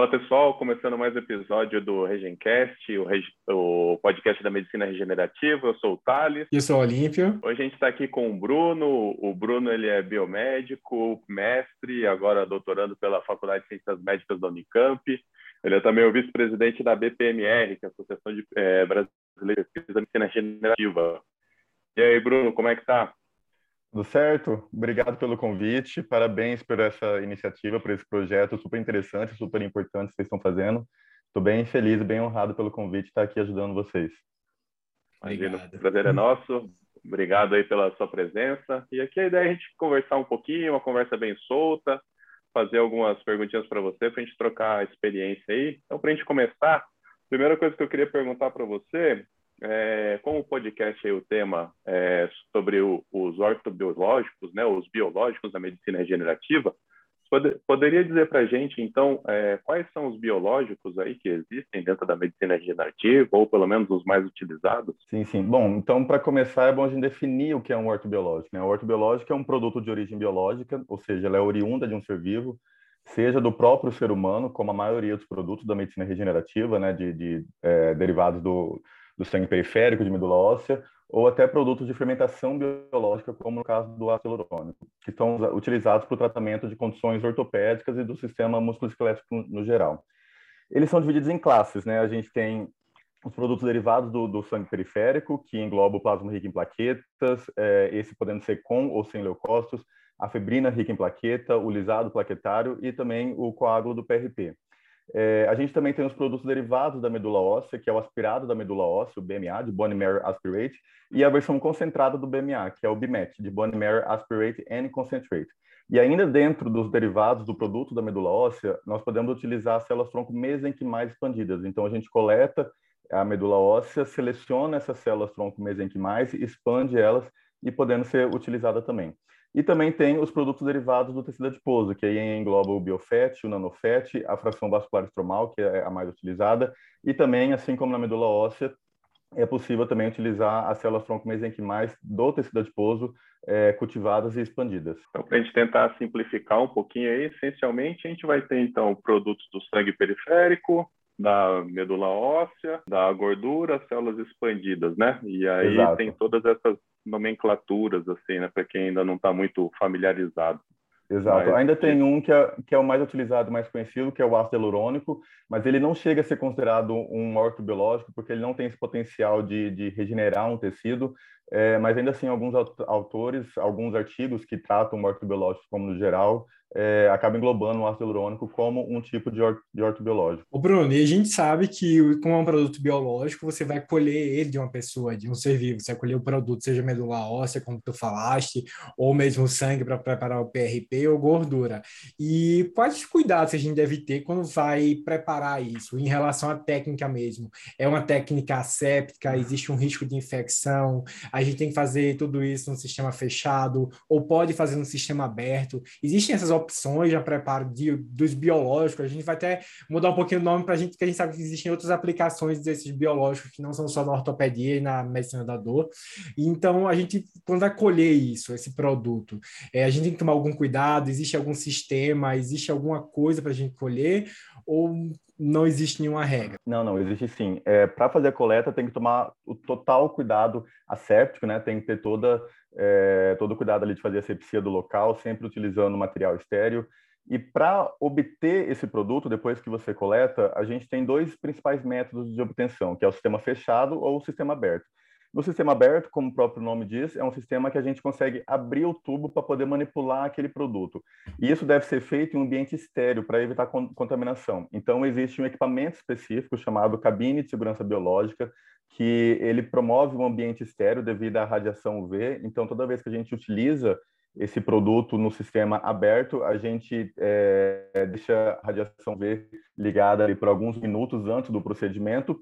Fala pessoal, começando mais um episódio do Regencast, o, Reg... o, podcast da medicina regenerativa. Eu sou o Thales. E eu sou o Olímpio. Hoje a gente está aqui com o Bruno. O Bruno ele é biomédico, mestre, agora doutorando pela Faculdade de Ciências Médicas da Unicamp. Ele é também o vice-presidente da BPMR, que é a Associação de, é, Brasileira de Medicina Regenerativa. E aí, Bruno, como é que tá? Tudo certo? Obrigado pelo convite. Parabéns por essa iniciativa, por esse projeto super interessante, super importante que vocês estão fazendo. Estou bem feliz e bem honrado pelo convite estar aqui ajudando vocês. Imagina, o prazer é nosso. Obrigado aí pela sua presença. E aqui a ideia é a gente conversar um pouquinho, uma conversa bem solta, fazer algumas perguntinhas para você, para a gente trocar experiência aí. Então, para a gente começar, a primeira coisa que eu queria perguntar para você é, como o podcast aí, o tema é sobre o, os ortobiológicos, né, os biológicos da medicina regenerativa, pode, poderia dizer para a gente, então, é, quais são os biológicos aí que existem dentro da medicina regenerativa, ou pelo menos os mais utilizados? Sim, sim. Bom, então, para começar, é bom a gente definir o que é um ortobiológico. Né? O ortobiológico é um produto de origem biológica, ou seja, ela é oriunda de um ser vivo, seja do próprio ser humano, como a maioria dos produtos da medicina regenerativa, né, de, de é, derivados do do sangue periférico, de medula óssea, ou até produtos de fermentação biológica, como no caso do ácido hialurônico, que estão utilizados para o tratamento de condições ortopédicas e do sistema musculoesquelético no geral. Eles são divididos em classes, né? A gente tem os produtos derivados do, do sangue periférico, que engloba o plasma rico em plaquetas, é, esse podendo ser com ou sem leucócitos, a febrina rica em plaqueta, o lisado plaquetário e também o coágulo do PRP. É, a gente também tem os produtos derivados da medula óssea, que é o aspirado da medula óssea, o BMA, de Bone Marrow Aspirate, e a versão concentrada do BMA, que é o BMAT, de Bone Marrow Aspirate and Concentrate. E ainda dentro dos derivados do produto da medula óssea, nós podemos utilizar as células tronco mesenquimais expandidas. Então, a gente coleta a medula óssea, seleciona essas células tronco mesenquimais, expande elas e podendo ser utilizada também. E também tem os produtos derivados do tecido adiposo, que aí engloba o biofet, o nanofet, a fração vascular estromal, que é a mais utilizada, e também, assim como na medula óssea, é possível também utilizar as células tronco-mesenquimais do tecido adiposo é, cultivadas e expandidas. Então, para a gente tentar simplificar um pouquinho aí, essencialmente a gente vai ter, então, produtos do sangue periférico, da medula óssea, da gordura, células expandidas, né? E aí Exato. tem todas essas nomenclaturas, assim, né? Para quem ainda não está muito familiarizado. Exato. Mas... Ainda tem um que é, que é o mais utilizado, mais conhecido, que é o ácido hialurônico, mas ele não chega a ser considerado um ortobiológico porque ele não tem esse potencial de, de regenerar um tecido, é, mas ainda assim alguns autores, alguns artigos que tratam o ortobiológico como no geral, é, englobando o ácido hialurônico como um tipo de, or, de ortobiológico. O Bruno, e a gente sabe que como é um produto biológico, você vai colher ele de uma pessoa, de um ser vivo, você vai colher o produto, seja medula óssea, como tu falaste, ou mesmo sangue para preparar o PRP ou gordura. E quais cuidados a gente deve ter quando vai preparar isso, em relação à técnica mesmo? É uma técnica asséptica, existe um risco de infecção, a gente tem que fazer tudo isso no sistema fechado, ou pode fazer no sistema aberto. Existem essas opções já preparo de, dos biológicos. A gente vai até mudar um pouquinho o nome para a gente, porque a gente sabe que existem outras aplicações desses biológicos que não são só na ortopedia e na medicina da dor. Então, a gente, quando vai colher isso, esse produto, é, a gente tem que tomar algum cuidado? Existe algum sistema? Existe alguma coisa para a gente colher? Ou não existe nenhuma regra? Não, não, existe sim. É, para fazer a coleta, tem que tomar o total cuidado asséptico, né? Tem que ter toda, é, todo o cuidado ali de fazer a sepsia do local, sempre utilizando material estéreo. E para obter esse produto, depois que você coleta, a gente tem dois principais métodos de obtenção, que é o sistema fechado ou o sistema aberto. No sistema aberto, como o próprio nome diz, é um sistema que a gente consegue abrir o tubo para poder manipular aquele produto. E isso deve ser feito em um ambiente estéreo para evitar contaminação. Então, existe um equipamento específico chamado cabine de segurança biológica, que ele promove um ambiente estéreo devido à radiação UV. Então, toda vez que a gente utiliza esse produto no sistema aberto, a gente é, deixa a radiação UV ligada ali por alguns minutos antes do procedimento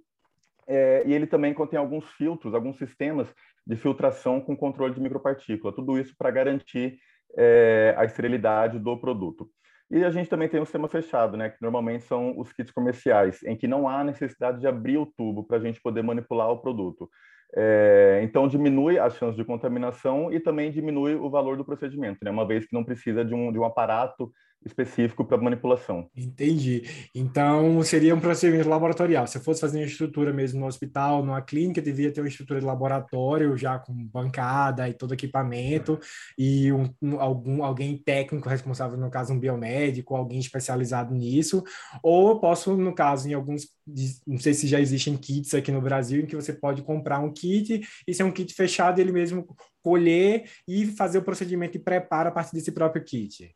é, e ele também contém alguns filtros, alguns sistemas de filtração com controle de micropartícula, tudo isso para garantir é, a esterilidade do produto. E a gente também tem um sistema fechado, né, que normalmente são os kits comerciais, em que não há necessidade de abrir o tubo para a gente poder manipular o produto. É, então, diminui as chances de contaminação e também diminui o valor do procedimento, né, uma vez que não precisa de um, de um aparato específico para manipulação. Entendi. Então, seria um procedimento laboratorial. Se eu fosse fazer uma estrutura mesmo no hospital, numa clínica, devia ter uma estrutura de laboratório, já com bancada e todo equipamento, e um, um, algum, alguém técnico responsável, no caso, um biomédico, alguém especializado nisso. Ou eu posso, no caso, em alguns, não sei se já existem kits aqui no Brasil, em que você pode comprar um kit, e se é um kit fechado, ele mesmo colher e fazer o procedimento de preparo a partir desse próprio kit.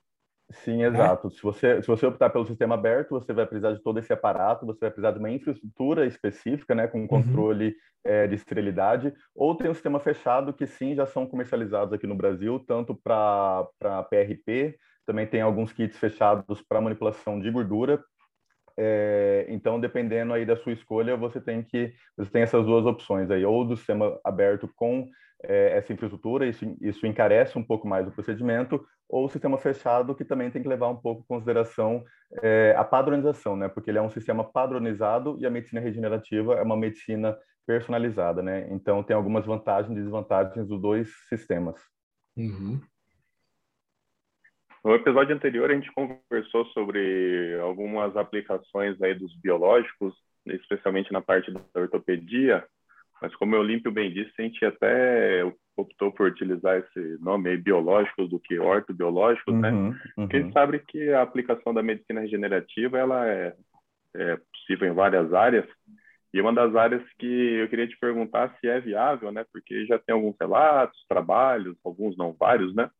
Sim, né? exato. Se, você, se você optar pelo sistema aberto, você vai precisar de todo esse aparato, você vai precisar de uma infraestrutura específica, né, com uhum. controle uhum. é, de esterilidade, ou tem o um sistema fechado, que sim, já são comercializados aqui no Brasil, tanto para PRP, também tem alguns kits fechados para manipulação de gordura. É, então, dependendo aí da sua escolha, você tem que você tem essas duas opções aí, ou do sistema aberto com é, essa infraestrutura, isso, isso encarece um pouco mais o procedimento, ou o sistema fechado, que também tem que levar um pouco em consideração é, a padronização, né? Porque ele é um sistema padronizado e a medicina regenerativa é uma medicina personalizada, né? Então, tem algumas vantagens e desvantagens dos dois sistemas. Uhum. No episódio anterior, a gente conversou sobre algumas aplicações aí dos biológicos, especialmente na parte da ortopedia, mas como o Olímpio bem disse, a gente até optou por utilizar esse nome aí, biológicos do que ortobiológicos, né? uhum, né? Porque a gente sabe que a aplicação da medicina regenerativa ela é, é possível em várias áreas. E uma das áreas que eu queria te perguntar se é viável, né? Porque já tem alguns relatos, trabalhos, alguns não vários, né?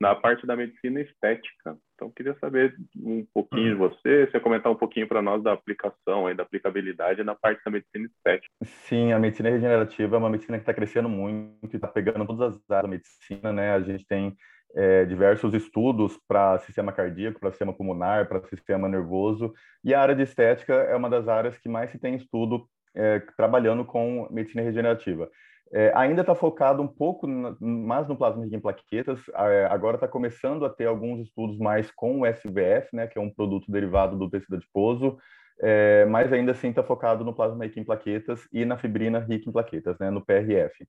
Na parte da medicina estética. Então, queria saber um pouquinho de uhum. você, você comentar um pouquinho para nós da aplicação, aí, da aplicabilidade na parte da medicina estética. Sim, a medicina regenerativa é uma medicina que está crescendo muito e está pegando todas as áreas da medicina, né? A gente tem é, diversos estudos para sistema cardíaco, para sistema pulmonar, para sistema nervoso, e a área de estética é uma das áreas que mais se tem estudo é, trabalhando com medicina regenerativa. É, ainda está focado um pouco na, mais no plasma rico em plaquetas. Agora está começando a ter alguns estudos mais com o SVF, né, que é um produto derivado do tecido adiposo, é, mas ainda assim está focado no plasma rico em plaquetas e na fibrina rica em plaquetas, né, no PRF.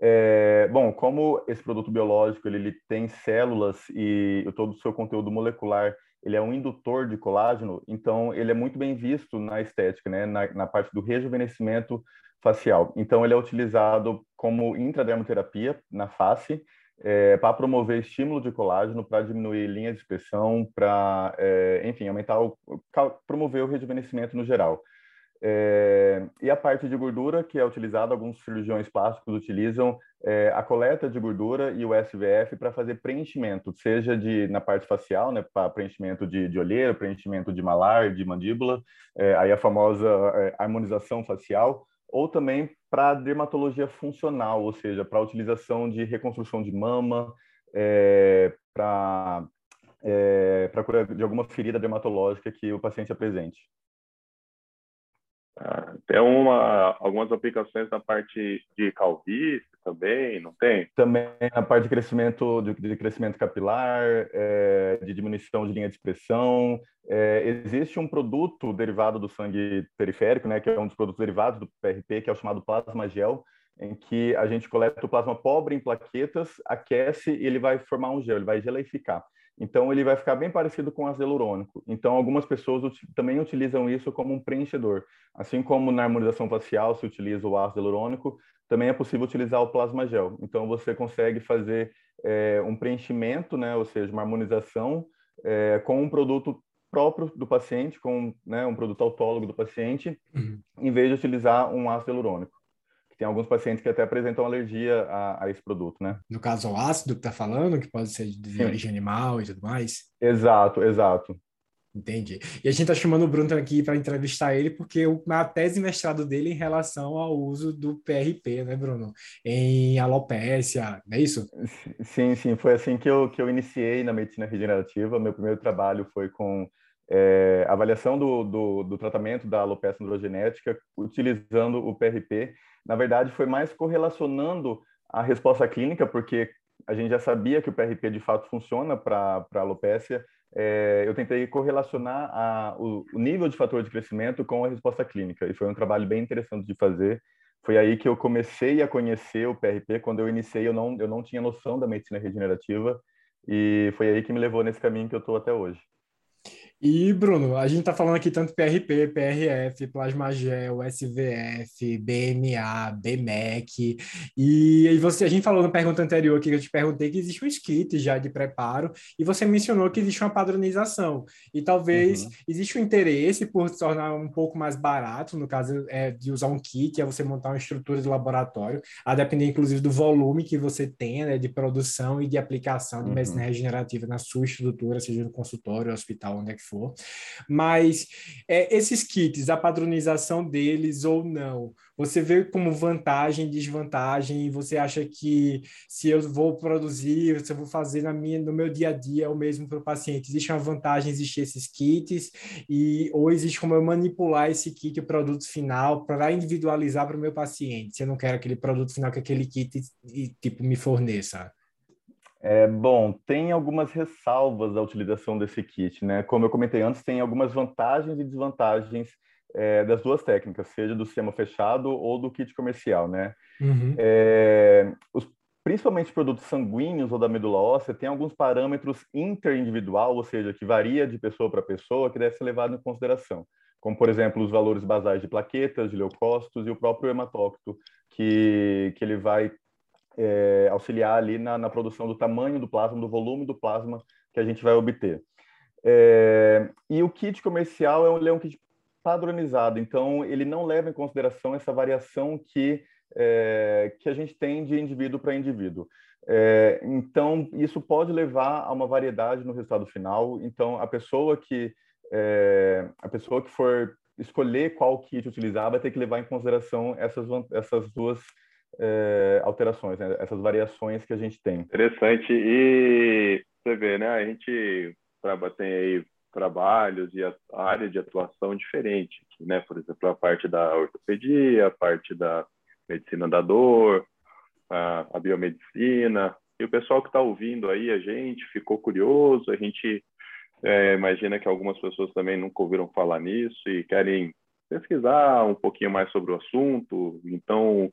É, bom, como esse produto biológico ele, ele tem células e todo o seu conteúdo molecular ele é um indutor de colágeno, então ele é muito bem visto na estética, né, na, na parte do rejuvenescimento facial. Então, ele é utilizado como intradermoterapia na face, é, para promover estímulo de colágeno, para diminuir linha de expressão, para, é, enfim, aumentar o, promover o rejuvenescimento no geral. É, e a parte de gordura, que é utilizada, alguns cirurgiões plásticos utilizam é, a coleta de gordura e o SVF para fazer preenchimento, seja de na parte facial, né, para preenchimento de, de olheira, preenchimento de malar, de mandíbula, é, aí a famosa harmonização facial, ou também para dermatologia funcional, ou seja, para utilização de reconstrução de mama, é, para é, para cura de alguma ferida dermatológica que o paciente apresente. Ah, tem uma, algumas aplicações na parte de calvície também, não tem? Também na parte de crescimento, de, de crescimento capilar, é, de diminuição de linha de expressão. É, existe um produto derivado do sangue periférico, né, que é um dos produtos derivados do PRP, que é o chamado plasma gel, em que a gente coleta o plasma pobre em plaquetas, aquece e ele vai formar um gel, ele vai geleificar. Então, ele vai ficar bem parecido com ácido hialurônico. Então, algumas pessoas também utilizam isso como um preenchedor. Assim como na harmonização facial se utiliza o ácido hialurônico, também é possível utilizar o plasma gel. Então, você consegue fazer é, um preenchimento, né, ou seja, uma harmonização é, com um produto próprio do paciente, com né, um produto autólogo do paciente, uhum. em vez de utilizar um ácido hialurônico tem alguns pacientes que até apresentam alergia a, a esse produto, né? No caso, o ácido que está falando, que pode ser de Sim. origem animal e tudo mais? Exato, exato. Entendi. E a gente está chamando o Bruno aqui para entrevistar ele, porque a tese mestrado dele em relação ao uso do PRP, né, Bruno? Em alopécia, não é isso? Sim, sim. Foi assim que eu, que eu iniciei na medicina regenerativa. Meu primeiro trabalho foi com é, avaliação do, do, do, tratamento da alopecia androgenética utilizando o PRP na verdade, foi mais correlacionando a resposta clínica, porque a gente já sabia que o PRP de fato funciona para a alopécia. É, eu tentei correlacionar a, o, o, nível de fator de crescimento com a resposta clínica, e foi um trabalho bem interessante de fazer. Foi aí que eu comecei a conhecer o PRP. Quando eu iniciei, eu não, eu não tinha noção da medicina regenerativa, e foi aí que me levou nesse caminho que eu estou até hoje. E, Bruno, a gente está falando aqui tanto PRP, PRF, Plasmagel, SVF, BMA, BMEC, e, e você, a gente falou na pergunta anterior aqui que eu te perguntei que existe um kit já de preparo, e você mencionou que existe uma padronização, e talvez uhum. existe um interesse por se tornar um pouco mais barato, no caso é, de usar um kit, é você montar uma estrutura de laboratório, a depender inclusive do volume que você tenha né, de produção e de aplicação de uhum. medicina regenerativa na sua estrutura, seja no consultório, hospital, onde é que for for. Mas é, esses kits, a padronização deles ou não, você vê como vantagem, desvantagem, você acha que se eu vou produzir, se eu vou fazer na minha, no meu dia a dia é o mesmo para o paciente, existe uma vantagem existir esses kits e ou existe como eu manipular esse kit, o produto final para individualizar para o meu paciente, se eu não quero aquele produto final que aquele kit tipo me forneça. É, bom, tem algumas ressalvas da utilização desse kit, né? Como eu comentei antes, tem algumas vantagens e desvantagens é, das duas técnicas, seja do sistema fechado ou do kit comercial, né? Uhum. É, os, principalmente produtos sanguíneos ou da medula óssea, tem alguns parâmetros interindividual, ou seja, que varia de pessoa para pessoa, que deve ser levado em consideração, como, por exemplo, os valores basais de plaquetas, de leucócitos e o próprio hematócrito, que, que ele vai é, auxiliar ali na, na, produção do tamanho do plasma, do volume do plasma que a gente vai obter. É, e o kit comercial é um, é um kit padronizado, então ele não leva em consideração essa variação que, é, que a gente tem de indivíduo para indivíduo. É, então, isso pode levar a uma variedade no resultado final. Então, a pessoa que, é, a pessoa que for escolher qual kit utilizar vai ter que levar em consideração essas, essas duas é, alterações, né? essas variações que a gente tem. Interessante. E você vê, né? A gente tem aí trabalhos e a área de atuação diferente, né? Por exemplo, a parte da ortopedia, a parte da medicina da dor, a, a biomedicina. E o pessoal que está ouvindo aí a gente ficou curioso, a gente é, imagina que algumas pessoas também nunca ouviram falar nisso e querem pesquisar um pouquinho mais sobre o assunto. Então,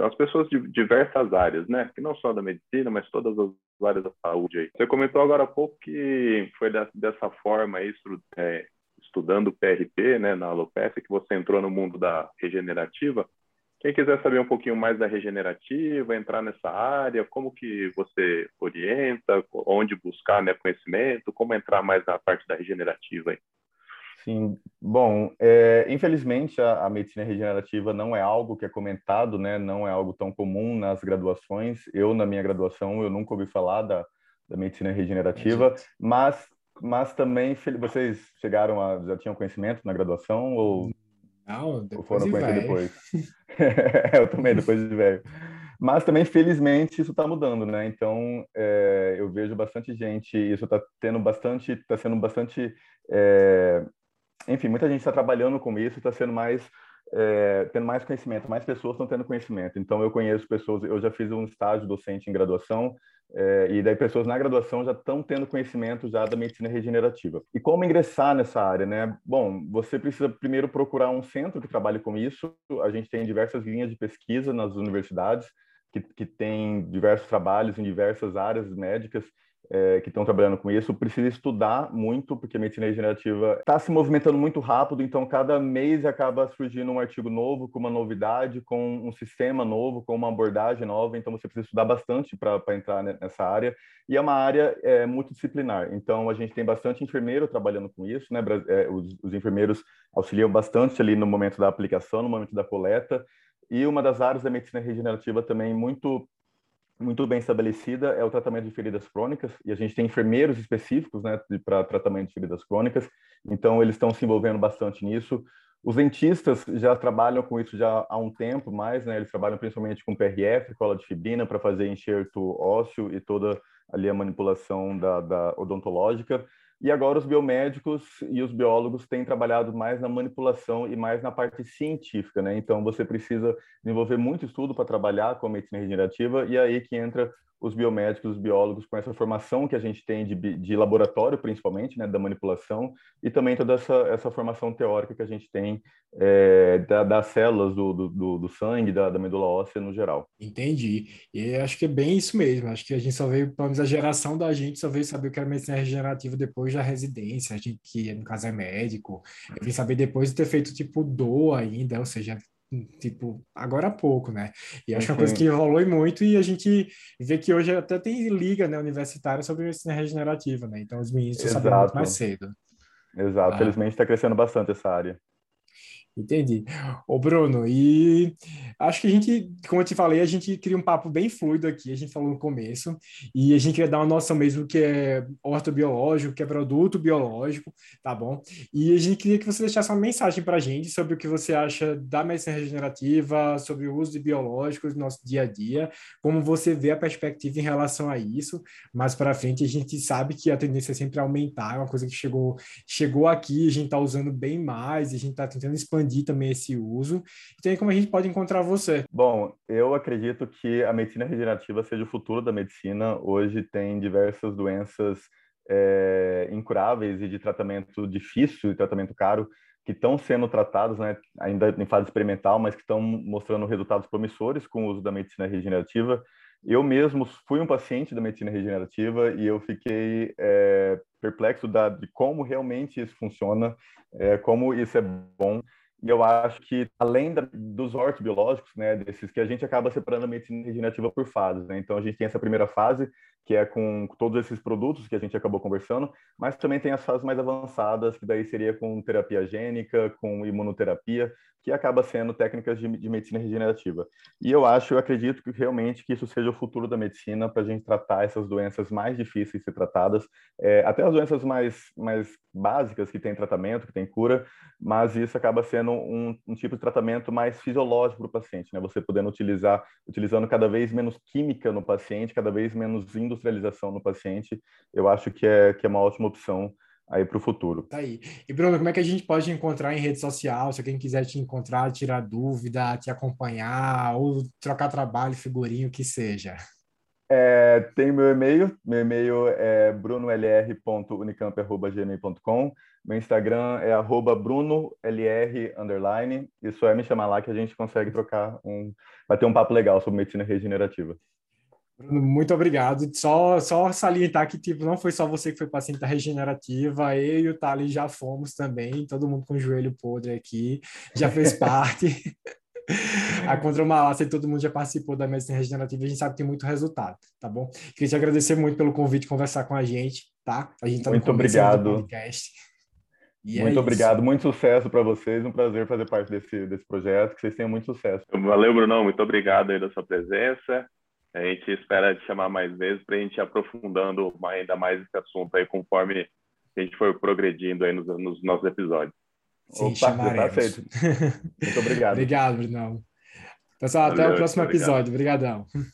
então, as pessoas de diversas áreas, né? Que não só da medicina, mas todas as áreas da saúde aí. Você comentou agora há pouco que foi dessa forma aí, é, estudando PRP, né, na alopecia, que você entrou no mundo da regenerativa. Quem quiser saber um pouquinho mais da regenerativa, entrar nessa área, como que você orienta, onde buscar né, conhecimento, como entrar mais na parte da regenerativa aí? Sim, bom, é, infelizmente a, a, medicina regenerativa não é algo que é comentado, né? Não é algo tão comum nas graduações. Eu na minha graduação eu nunca ouvi falar da, da medicina regenerativa, mas mas também vocês chegaram a já tinham conhecimento na graduação ou não, ou foram conhecer depois? eu também depois de velho. Mas também, felizmente, isso está mudando, né? Então, é, eu vejo bastante gente, isso está tendo bastante, está sendo bastante é, enfim, muita gente está trabalhando com isso, está sendo mais é, tendo mais conhecimento, mais pessoas estão tendo conhecimento. Então, eu conheço pessoas, eu já fiz um estágio docente em graduação, é, e daí pessoas na graduação já estão tendo conhecimento já da medicina regenerativa. E como ingressar nessa área, né? Bom, você precisa primeiro procurar um centro que trabalhe com isso. A gente tem diversas linhas de pesquisa nas universidades, que, que tem diversos trabalhos em diversas áreas médicas, é, que estão trabalhando com isso precisa estudar muito, porque a medicina regenerativa está se movimentando muito rápido, então cada mês acaba surgindo um artigo novo, com uma novidade, com um sistema novo, com uma abordagem nova, então você precisa estudar bastante para entrar nessa área, e é uma área é, multidisciplinar, então a gente tem bastante enfermeiro trabalhando com isso, né? É, os, os enfermeiros auxiliam bastante ali no momento da aplicação, no momento da coleta, e uma das áreas da medicina regenerativa também muito muito bem estabelecida é o tratamento de feridas crônicas, e a gente tem enfermeiros específicos né, para tratamento de feridas crônicas, então eles estão se envolvendo bastante nisso. Os dentistas já trabalham com isso já há um tempo mais, né, eles trabalham principalmente com PRF, cola de fibrina, para fazer enxerto ósseo e toda ali a manipulação da, da odontológica. E agora os biomédicos e os biólogos têm trabalhado mais na manipulação e mais na parte científica, né? Então você precisa desenvolver muito estudo para trabalhar com a medicina regenerativa e aí que entra os biomédicos, os biólogos, com essa formação que a gente tem de, de laboratório, principalmente, né, da manipulação, e também toda essa, essa formação teórica que a gente tem é, da, das células do, do, do sangue, da, da, medula óssea no geral. Entendi. E acho que é bem isso mesmo. Acho que a gente só veio, pelo menos a geração da gente, só veio saber o que era medicina regenerativa depois da residência, a gente que no caso é médico. Eu vim saber depois de ter feito tipo DOA ainda, ou seja, tipo, agora há pouco, né? E acho que é uma coisa que rolou muito e a gente vê que hoje até tem liga né, universitária sobre medicina regenerativa, né? Então os meninos estão sabendo muito mais cedo. Exato, ah. felizmente está crescendo bastante essa área. Entendi. Ô, Bruno, e acho que a gente, como eu te falei, a gente cria um papo bem fluido aqui, a gente falou no começo, e a gente quer dar uma noção mesmo que é ortobiológico, que é produto biológico, tá bom? E a gente queria que você deixasse uma mensagem para a gente sobre o que você acha da medicina regenerativa, sobre o uso de biológicos no nosso dia a dia, como você vê a perspectiva em relação a isso, mas para frente a gente sabe que a tendência é sempre aumentar, é uma coisa que chegou, chegou aqui, a gente está usando bem mais, a gente está tentando expandir expandir também esse uso. Então, como a gente pode encontrar você? Bom, eu acredito que a medicina regenerativa seja o futuro da medicina. Hoje tem diversas doenças é, incuráveis e de tratamento difícil, de tratamento caro, que estão sendo tratados, né, ainda em fase experimental, mas que estão mostrando resultados promissores com o uso da medicina regenerativa. Eu mesmo fui um paciente da medicina regenerativa e eu fiquei é, perplexo da, de como realmente isso funciona, é, como isso é bom. Eu acho que, além da, dos ortobiológicos, né, desses que a gente acaba separando a medicina regenerativa por fases. Né? Então, a gente tem essa primeira fase, que é com todos esses produtos que a gente acabou conversando, mas também tem as fases mais avançadas, que daí seria com terapia gênica, com imunoterapia, que acaba sendo técnicas de, de, medicina regenerativa. E eu acho, eu acredito que realmente que isso seja o futuro da medicina para a gente tratar essas doenças mais difíceis de ser tratadas, é, até as doenças mais, mais básicas que têm tratamento, que têm cura, mas isso acaba sendo um, um tipo de tratamento mais fisiológico para o paciente, né? Você podendo utilizar, utilizando cada vez menos química no paciente, cada vez menos industrialização no paciente, eu acho que é, que é uma ótima opção aí para o futuro. Tá aí. E Bruno, como é que a gente pode encontrar em rede social? Se alguém quiser te encontrar, tirar dúvida, te acompanhar, ou trocar trabalho, figurinho, o que seja. É, tem meu e-mail, meu e-mail é brunolr.unicamp.gmail.com, meu Instagram é arroba brunolr, underline, isso é me chamar lá que a gente consegue trocar um, vai ter um papo legal sobre medicina regenerativa. Bruno, muito obrigado. Só, só salientar que tipo, não foi só você que foi paciente da regenerativa, eu e o Thales já fomos também, todo mundo com o joelho podre aqui, já fez parte. a Contra Malácia, todo mundo já participou da medicina regenerativa, a gente sabe que tem muito resultado, tá bom? Queria te agradecer muito pelo convite conversar com a gente, tá? A gente tá muito obrigado. podcast. E é muito é obrigado, muito sucesso para vocês, um prazer fazer parte desse, desse projeto, que vocês tenham muito sucesso. Valeu, Brunão, muito obrigado aí da sua presença. A gente espera te chamar mais vezes para a gente ir aprofundando ainda mais esse assunto aí conforme a gente for progredindo aí nos, nos nossos episódios. Sim, Opa, chamaremos. Tá feito. Muito obrigado. obrigado, Brunão. Pessoal, Valeu, até o próximo episódio. Obrigadão.